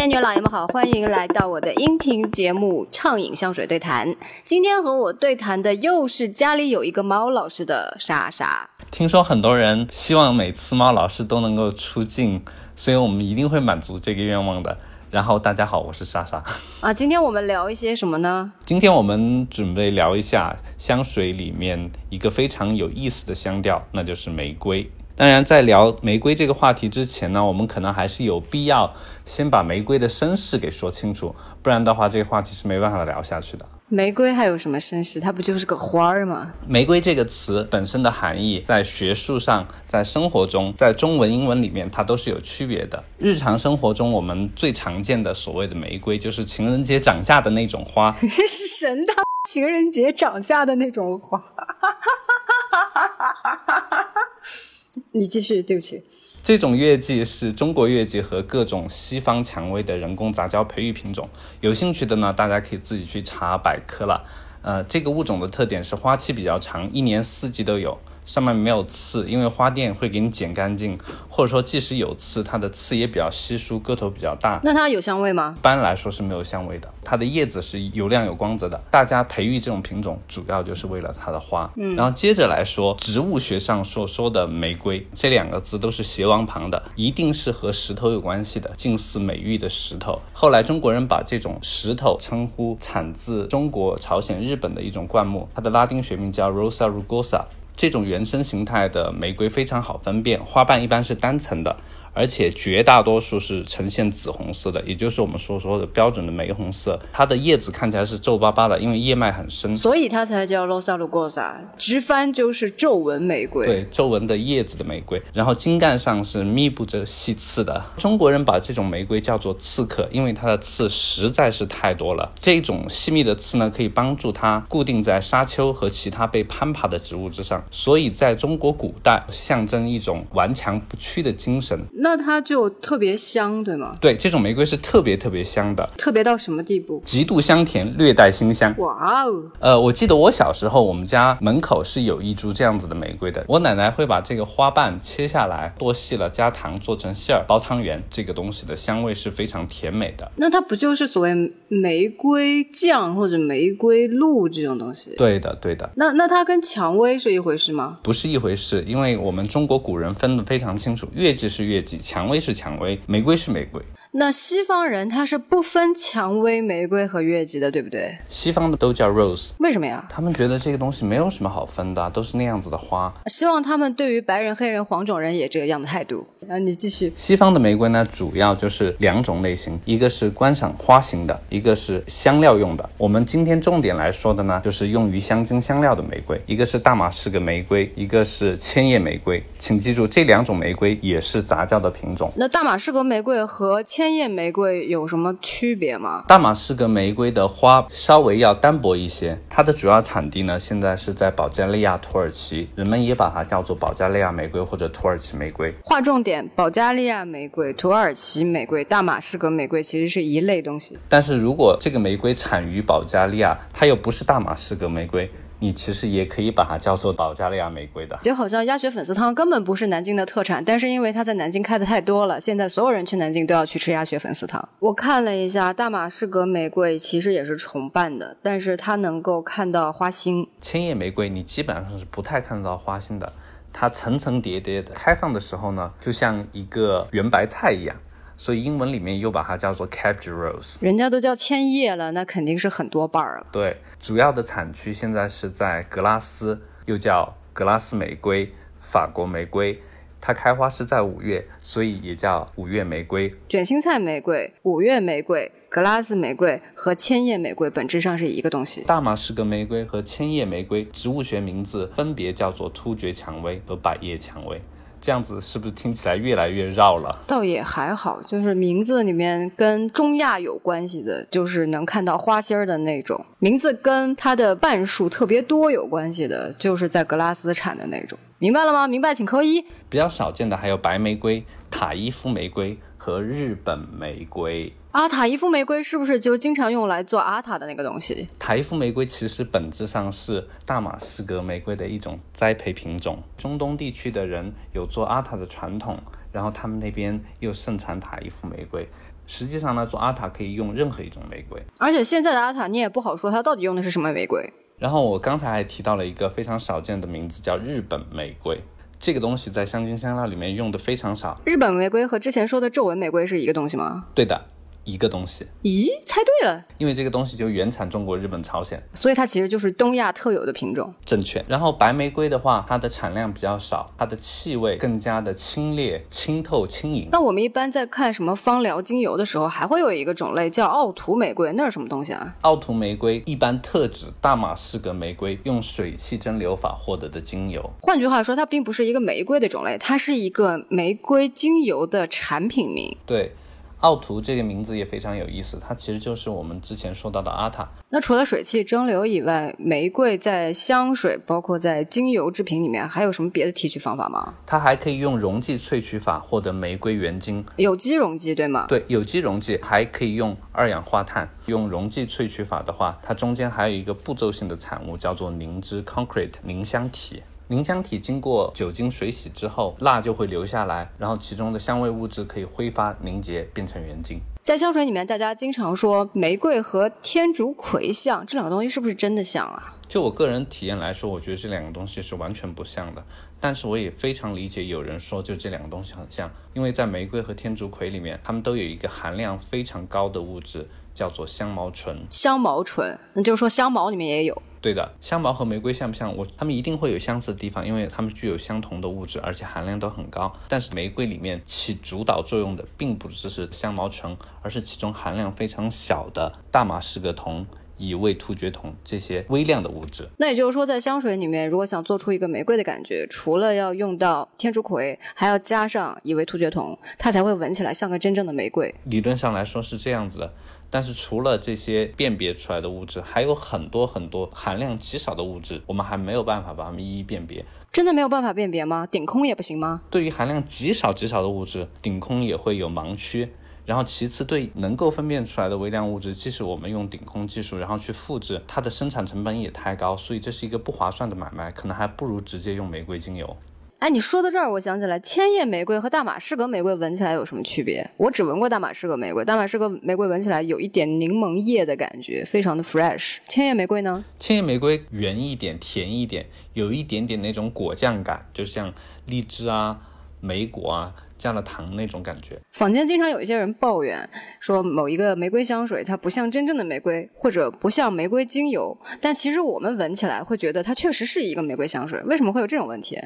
仙女老爷们好，欢迎来到我的音频节目《畅饮香水对谈》。今天和我对谈的又是家里有一个猫老师的莎莎。听说很多人希望每次猫老师都能够出镜，所以我们一定会满足这个愿望的。然后大家好，我是莎莎。啊，今天我们聊一些什么呢？今天我们准备聊一下香水里面一个非常有意思的香调，那就是玫瑰。当然，在聊玫瑰这个话题之前呢，我们可能还是有必要先把玫瑰的身世给说清楚，不然的话，这个话题是没办法聊下去的。玫瑰还有什么身世？它不就是个花儿吗？玫瑰这个词本身的含义，在学术上、在生活中、在中文、英文里面，它都是有区别的。日常生活中，我们最常见的所谓的玫瑰，就是情人节涨价的那种花。这 是神的情人节涨价的那种花。你继续，对不起。这种月季是中国月季和各种西方蔷薇的人工杂交培育品种。有兴趣的呢，大家可以自己去查百科了。呃，这个物种的特点是花期比较长，一年四季都有。上面没有刺，因为花店会给你剪干净，或者说即使有刺，它的刺也比较稀疏，个头比较大。那它有香味吗？一般来说是没有香味的。它的叶子是油亮有光泽的。大家培育这种品种，主要就是为了它的花。嗯，然后接着来说，植物学上所说的玫瑰这两个字都是斜王旁的，一定是和石头有关系的，近似美玉的石头。后来中国人把这种石头称呼产自中国、朝鲜、日本的一种灌木，它的拉丁学名叫 Rosa rugosa。这种原生形态的玫瑰非常好分辨，花瓣一般是单层的。而且绝大多数是呈现紫红色的，也就是我们所说的标准的玫红色。它的叶子看起来是皱巴巴的，因为叶脉很深，所以它才叫 Rosa rugosa，直翻就是皱纹玫瑰。对，皱纹的叶子的玫瑰。然后茎干上是密布着细刺的。中国人把这种玫瑰叫做刺客，因为它的刺实在是太多了。这种细密的刺呢，可以帮助它固定在沙丘和其他被攀爬的植物之上，所以在中国古代象征一种顽强不屈的精神。那它就特别香，对吗？对，这种玫瑰是特别特别香的，特别到什么地步？极度香甜，略带辛香。哇哦！呃，我记得我小时候，我们家门口是有一株这样子的玫瑰的。我奶奶会把这个花瓣切下来，剁细了，加糖做成馅儿，包汤圆。这个东西的香味是非常甜美的。那它不就是所谓玫瑰酱或者玫瑰露这种东西？对的，对的。那那它跟蔷薇是一回事吗？不是一回事，因为我们中国古人分得非常清楚，月季是月季。蔷薇是蔷薇，玫瑰是玫瑰。那西方人他是不分蔷薇、玫瑰和月季的，对不对？西方的都叫 rose，为什么呀？他们觉得这个东西没有什么好分的，都是那样子的花。希望他们对于白人、黑人、黄种人也这个样的态度。啊，你继续。西方的玫瑰呢，主要就是两种类型，一个是观赏花型的，一个是香料用的。我们今天重点来说的呢，就是用于香精香料的玫瑰，一个是大马士革玫瑰，一个是千叶玫瑰。请记住，这两种玫瑰也是杂交的品种。那大马士革玫瑰和千叶玫瑰有什么区别吗？大马士革玫瑰的花稍微要单薄一些，它的主要产地呢，现在是在保加利亚、土耳其，人们也把它叫做保加利亚玫瑰或者土耳其玫瑰。划重点。保加利亚玫瑰、土耳其玫瑰、大马士革玫瑰其实是一类东西。但是如果这个玫瑰产于保加利亚，它又不是大马士革玫瑰，你其实也可以把它叫做保加利亚玫瑰的。就好像鸭血粉丝汤根本不是南京的特产，但是因为它在南京开的太多了，现在所有人去南京都要去吃鸭血粉丝汤。我看了一下，大马士革玫瑰其实也是重瓣的，但是它能够看到花心。千叶玫瑰你基本上是不太看得到花心的。它层层叠叠的开放的时候呢，就像一个圆白菜一样，所以英文里面又把它叫做 cabbage rose。人家都叫千叶了，那肯定是很多瓣儿了。对，主要的产区现在是在格拉斯，又叫格拉斯玫瑰、法国玫瑰。它开花是在五月，所以也叫五月玫瑰。卷心菜玫瑰、五月玫瑰、格拉斯玫瑰和千叶玫瑰本质上是一个东西。大马士革玫瑰和千叶玫瑰植物学名字分别叫做突厥蔷薇和百叶蔷薇。这样子是不是听起来越来越绕了？倒也还好，就是名字里面跟中亚有关系的，就是能看到花心儿的那种；名字跟它的瓣数特别多有关系的，就是在格拉斯产的那种。明白了吗？明白请扣一。比较少见的还有白玫瑰、塔伊夫玫瑰和日本玫瑰。啊，塔伊夫玫瑰是不是就经常用来做阿塔的那个东西？塔伊夫玫瑰其实本质上是大马士革玫瑰的一种栽培品种。中东地区的人有做阿塔的传统，然后他们那边又盛产塔伊夫玫瑰。实际上呢，做阿塔可以用任何一种玫瑰。而且现在的阿塔你也不好说它到底用的是什么玫瑰。然后我刚才还提到了一个非常少见的名字，叫日本玫瑰。这个东西在香精香料里面用的非常少。日本玫瑰和之前说的皱纹玫瑰是一个东西吗？对的。一个东西，咦，猜对了，因为这个东西就原产中国、日本、朝鲜，所以它其实就是东亚特有的品种。正确。然后白玫瑰的话，它的产量比较少，它的气味更加的清冽、清透、轻盈。那我们一般在看什么芳疗精油的时候，还会有一个种类叫奥图玫瑰，那是什么东西啊？奥图玫瑰一般特指大马士革玫瑰用水汽蒸馏法获得的精油。换句话说，它并不是一个玫瑰的种类，它是一个玫瑰精油的产品名。对。奥图这个名字也非常有意思，它其实就是我们之前说到的阿塔。那除了水汽蒸馏以外，玫瑰在香水，包括在精油制品里面，还有什么别的提取方法吗？它还可以用溶剂萃取法获得玫瑰原精，有机溶剂对吗？对，有机溶剂还可以用二氧化碳。用溶剂萃取法的话，它中间还有一个步骤性的产物，叫做凝脂 （concrete） 凝香体。凝香体经过酒精水洗之后，蜡就会留下来，然后其中的香味物质可以挥发凝结，变成原精。在香水里面，大家经常说玫瑰和天竺葵像，这两个东西是不是真的像啊？就我个人体验来说，我觉得这两个东西是完全不像的。但是我也非常理解有人说就这两个东西很像，因为在玫瑰和天竺葵里面，它们都有一个含量非常高的物质，叫做香茅醇。香茅醇，那就是说香茅里面也有。对的，香茅和玫瑰像不像？我它们一定会有相似的地方，因为它们具有相同的物质，而且含量都很高。但是玫瑰里面起主导作用的，并不只是香茅醇，而是其中含量非常小的大马士革酮、乙味突厥酮这些微量的物质。那也就是说，在香水里面，如果想做出一个玫瑰的感觉，除了要用到天竺葵，还要加上乙味突厥酮，它才会闻起来像个真正的玫瑰。理论上来说是这样子的。但是除了这些辨别出来的物质，还有很多很多含量极少的物质，我们还没有办法把它们一一辨别。真的没有办法辨别吗？顶空也不行吗？对于含量极少极少的物质，顶空也会有盲区。然后其次，对能够分辨出来的微量物质，即使我们用顶空技术，然后去复制，它的生产成本也太高，所以这是一个不划算的买卖，可能还不如直接用玫瑰精油。哎，你说到这儿，我想起来，千叶玫瑰和大马士革玫瑰闻起来有什么区别？我只闻过大马士革玫瑰，大马士革玫瑰闻起来有一点柠檬叶的感觉，非常的 fresh。千叶玫瑰呢？千叶玫瑰圆一点，甜一点，有一点点那种果酱感，就像荔枝啊、莓果啊加了糖那种感觉。坊间经常有一些人抱怨说，某一个玫瑰香水它不像真正的玫瑰，或者不像玫瑰精油，但其实我们闻起来会觉得它确实是一个玫瑰香水。为什么会有这种问题？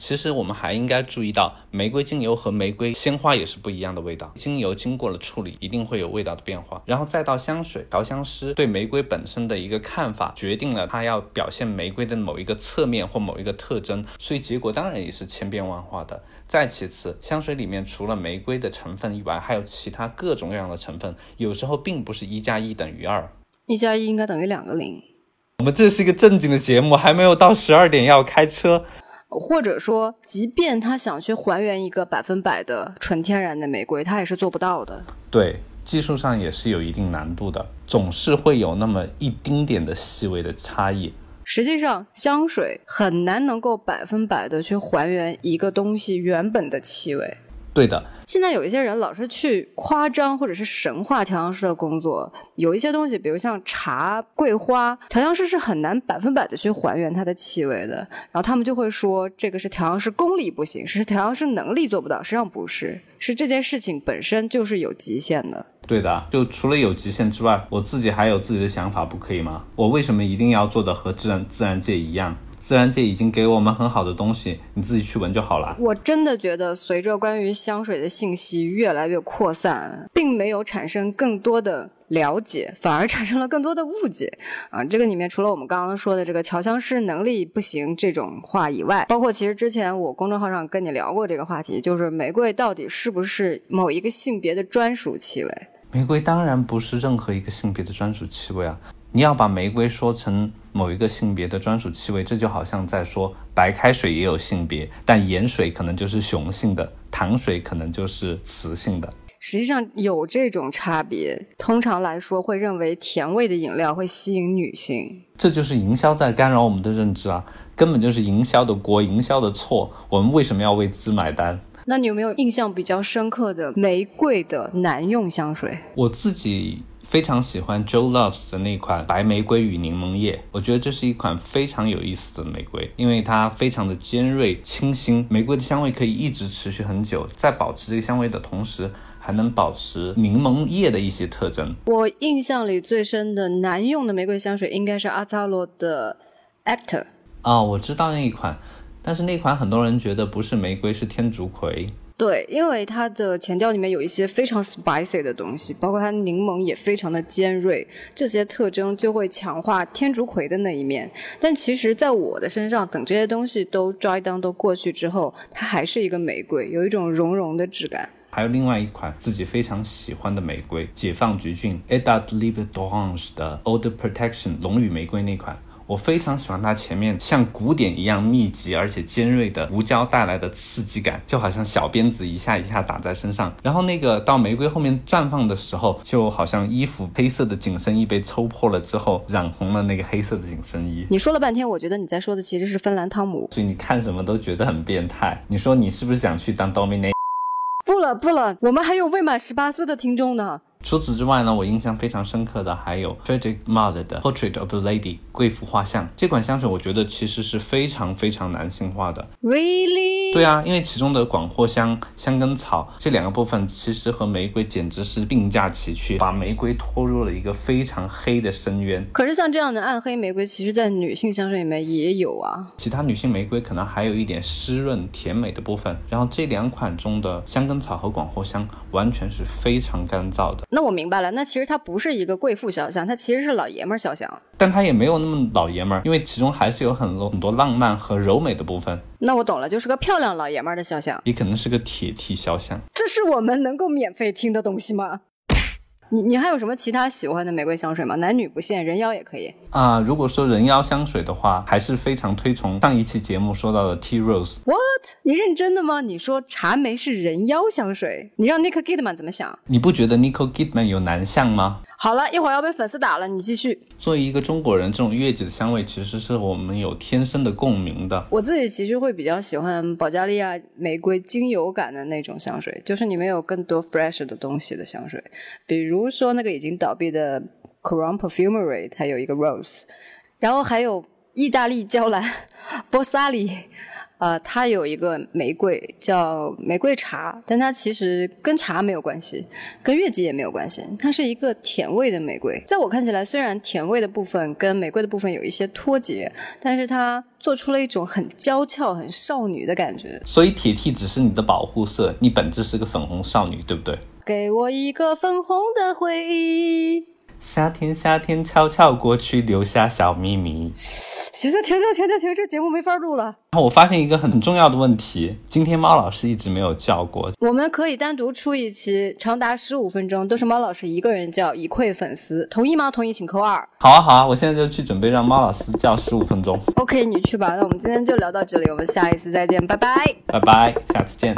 其实我们还应该注意到，玫瑰精油和玫瑰鲜花也是不一样的味道。精油经过了处理，一定会有味道的变化。然后再到香水，调香师对玫瑰本身的一个看法，决定了他要表现玫瑰的某一个侧面或某一个特征，所以结果当然也是千变万化的。再其次，香水里面除了玫瑰的成分以外，还有其他各种各样的成分，有时候并不是一加一等于二，一加一应该等于两个零。我们这是一个正经的节目，还没有到十二点要开车。或者说，即便他想去还原一个百分百的纯天然的玫瑰，他也是做不到的。对，技术上也是有一定难度的，总是会有那么一丁点的细微的差异。实际上，香水很难能够百分百的去还原一个东西原本的气味。对的，现在有一些人老是去夸张或者是神话调香师的工作，有一些东西，比如像茶、桂花，调香师是很难百分百的去还原它的气味的。然后他们就会说，这个是调香师功力不行，是调香师能力做不到。实际上不是，是这件事情本身就是有极限的。对的，就除了有极限之外，我自己还有自己的想法，不可以吗？我为什么一定要做的和自然自然界一样？自然界已经给我们很好的东西，你自己去闻就好了。我真的觉得，随着关于香水的信息越来越扩散，并没有产生更多的了解，反而产生了更多的误解。啊，这个里面除了我们刚刚说的这个调香师能力不行这种话以外，包括其实之前我公众号上跟你聊过这个话题，就是玫瑰到底是不是某一个性别的专属气味？玫瑰当然不是任何一个性别的专属气味啊。你要把玫瑰说成某一个性别的专属气味，这就好像在说白开水也有性别，但盐水可能就是雄性的，糖水可能就是雌性的。实际上有这种差别，通常来说会认为甜味的饮料会吸引女性，这就是营销在干扰我们的认知啊，根本就是营销的锅，营销的错，我们为什么要为之买单？那你有没有印象比较深刻的玫瑰的男用香水？我自己。非常喜欢 Joe Loves 的那款白玫瑰与柠檬叶，我觉得这是一款非常有意思的玫瑰，因为它非常的尖锐、清新，玫瑰的香味可以一直持续很久，在保持这个香味的同时，还能保持柠檬叶的一些特征。我印象里最深的男用的玫瑰香水应该是阿扎罗的 Actor。哦，我知道那一款，但是那款很多人觉得不是玫瑰，是天竺葵。对，因为它的前调里面有一些非常 spicy 的东西，包括它柠檬也非常的尖锐，这些特征就会强化天竺葵的那一面。但其实，在我的身上，等这些东西都 dry down 都过去之后，它还是一个玫瑰，有一种绒绒的质感。还有另外一款自己非常喜欢的玫瑰，解放橘郡 Edad Libre d'Orange 的 Old Protection 龙羽玫瑰那款。我非常喜欢它前面像鼓点一样密集而且尖锐的胡椒带来的刺激感，就好像小鞭子一下一下打在身上。然后那个到玫瑰后面绽放的时候，就好像衣服黑色的紧身衣被抽破了之后染红了那个黑色的紧身衣。你说了半天，我觉得你在说的其实是芬兰汤姆。所以你看什么都觉得很变态。你说你是不是想去当 Dominate？不了不了，我们还有未满十八岁的听众呢。除此之外呢，我印象非常深刻的还有 Frederic Malle 的 Portrait of the Lady 贵妇画像这款香水，我觉得其实是非常非常男性化的。Really？对啊，因为其中的广藿香、香根草这两个部分，其实和玫瑰简直是并驾齐驱，把玫瑰拖入了一个非常黑的深渊。可是像这样的暗黑玫瑰，其实在女性香水里面也有啊。其他女性玫瑰可能还有一点湿润甜美的部分，然后这两款中的香根草和广藿香完全是非常干燥的。那我明白了，那其实它不是一个贵妇肖像，它其实是老爷们儿肖像。但它也没有那么老爷们儿，因为其中还是有很多很多浪漫和柔美的部分。那我懂了，就是个漂亮老爷们儿的肖像，也可能是个铁 T 肖像。这是我们能够免费听的东西吗？你你还有什么其他喜欢的玫瑰香水吗？男女不限，人妖也可以啊。如果说人妖香水的话，还是非常推崇上一期节目说到的 T Rose。What？你认真的吗？你说茶梅是人妖香水，你让 Nicole Kidman 怎么想？你不觉得 Nicole Kidman 有男相吗？好了一会儿要被粉丝打了，你继续。作为一个中国人，这种月季的香味其实是我们有天生的共鸣的。我自己其实会比较喜欢保加利亚玫瑰精油感的那种香水，就是里面有更多 fresh 的东西的香水。比如说那个已经倒闭的 Crown Perfumery，它有一个 rose，然后还有意大利娇兰 Bossali。呃，它有一个玫瑰叫玫瑰茶，但它其实跟茶没有关系，跟月季也没有关系，它是一个甜味的玫瑰。在我看起来，虽然甜味的部分跟玫瑰的部分有一些脱节，但是它做出了一种很娇俏、很少女的感觉。所以铁 T 只是你的保护色，你本质是个粉红少女，对不对？给我一个粉红的回忆。夏天，夏天悄悄过去，留下小秘密。行行停停停停停，这节目没法录了。然后我发现一个很重要的问题，今天猫老师一直没有叫过。我们可以单独出一期，长达十五分钟，都是猫老师一个人叫，以馈粉丝。同意吗？同意请扣二。好啊好啊，我现在就去准备让猫老师叫十五分钟。OK，你去吧。那我们今天就聊到这里，我们下一次再见，拜拜。拜拜，下次见。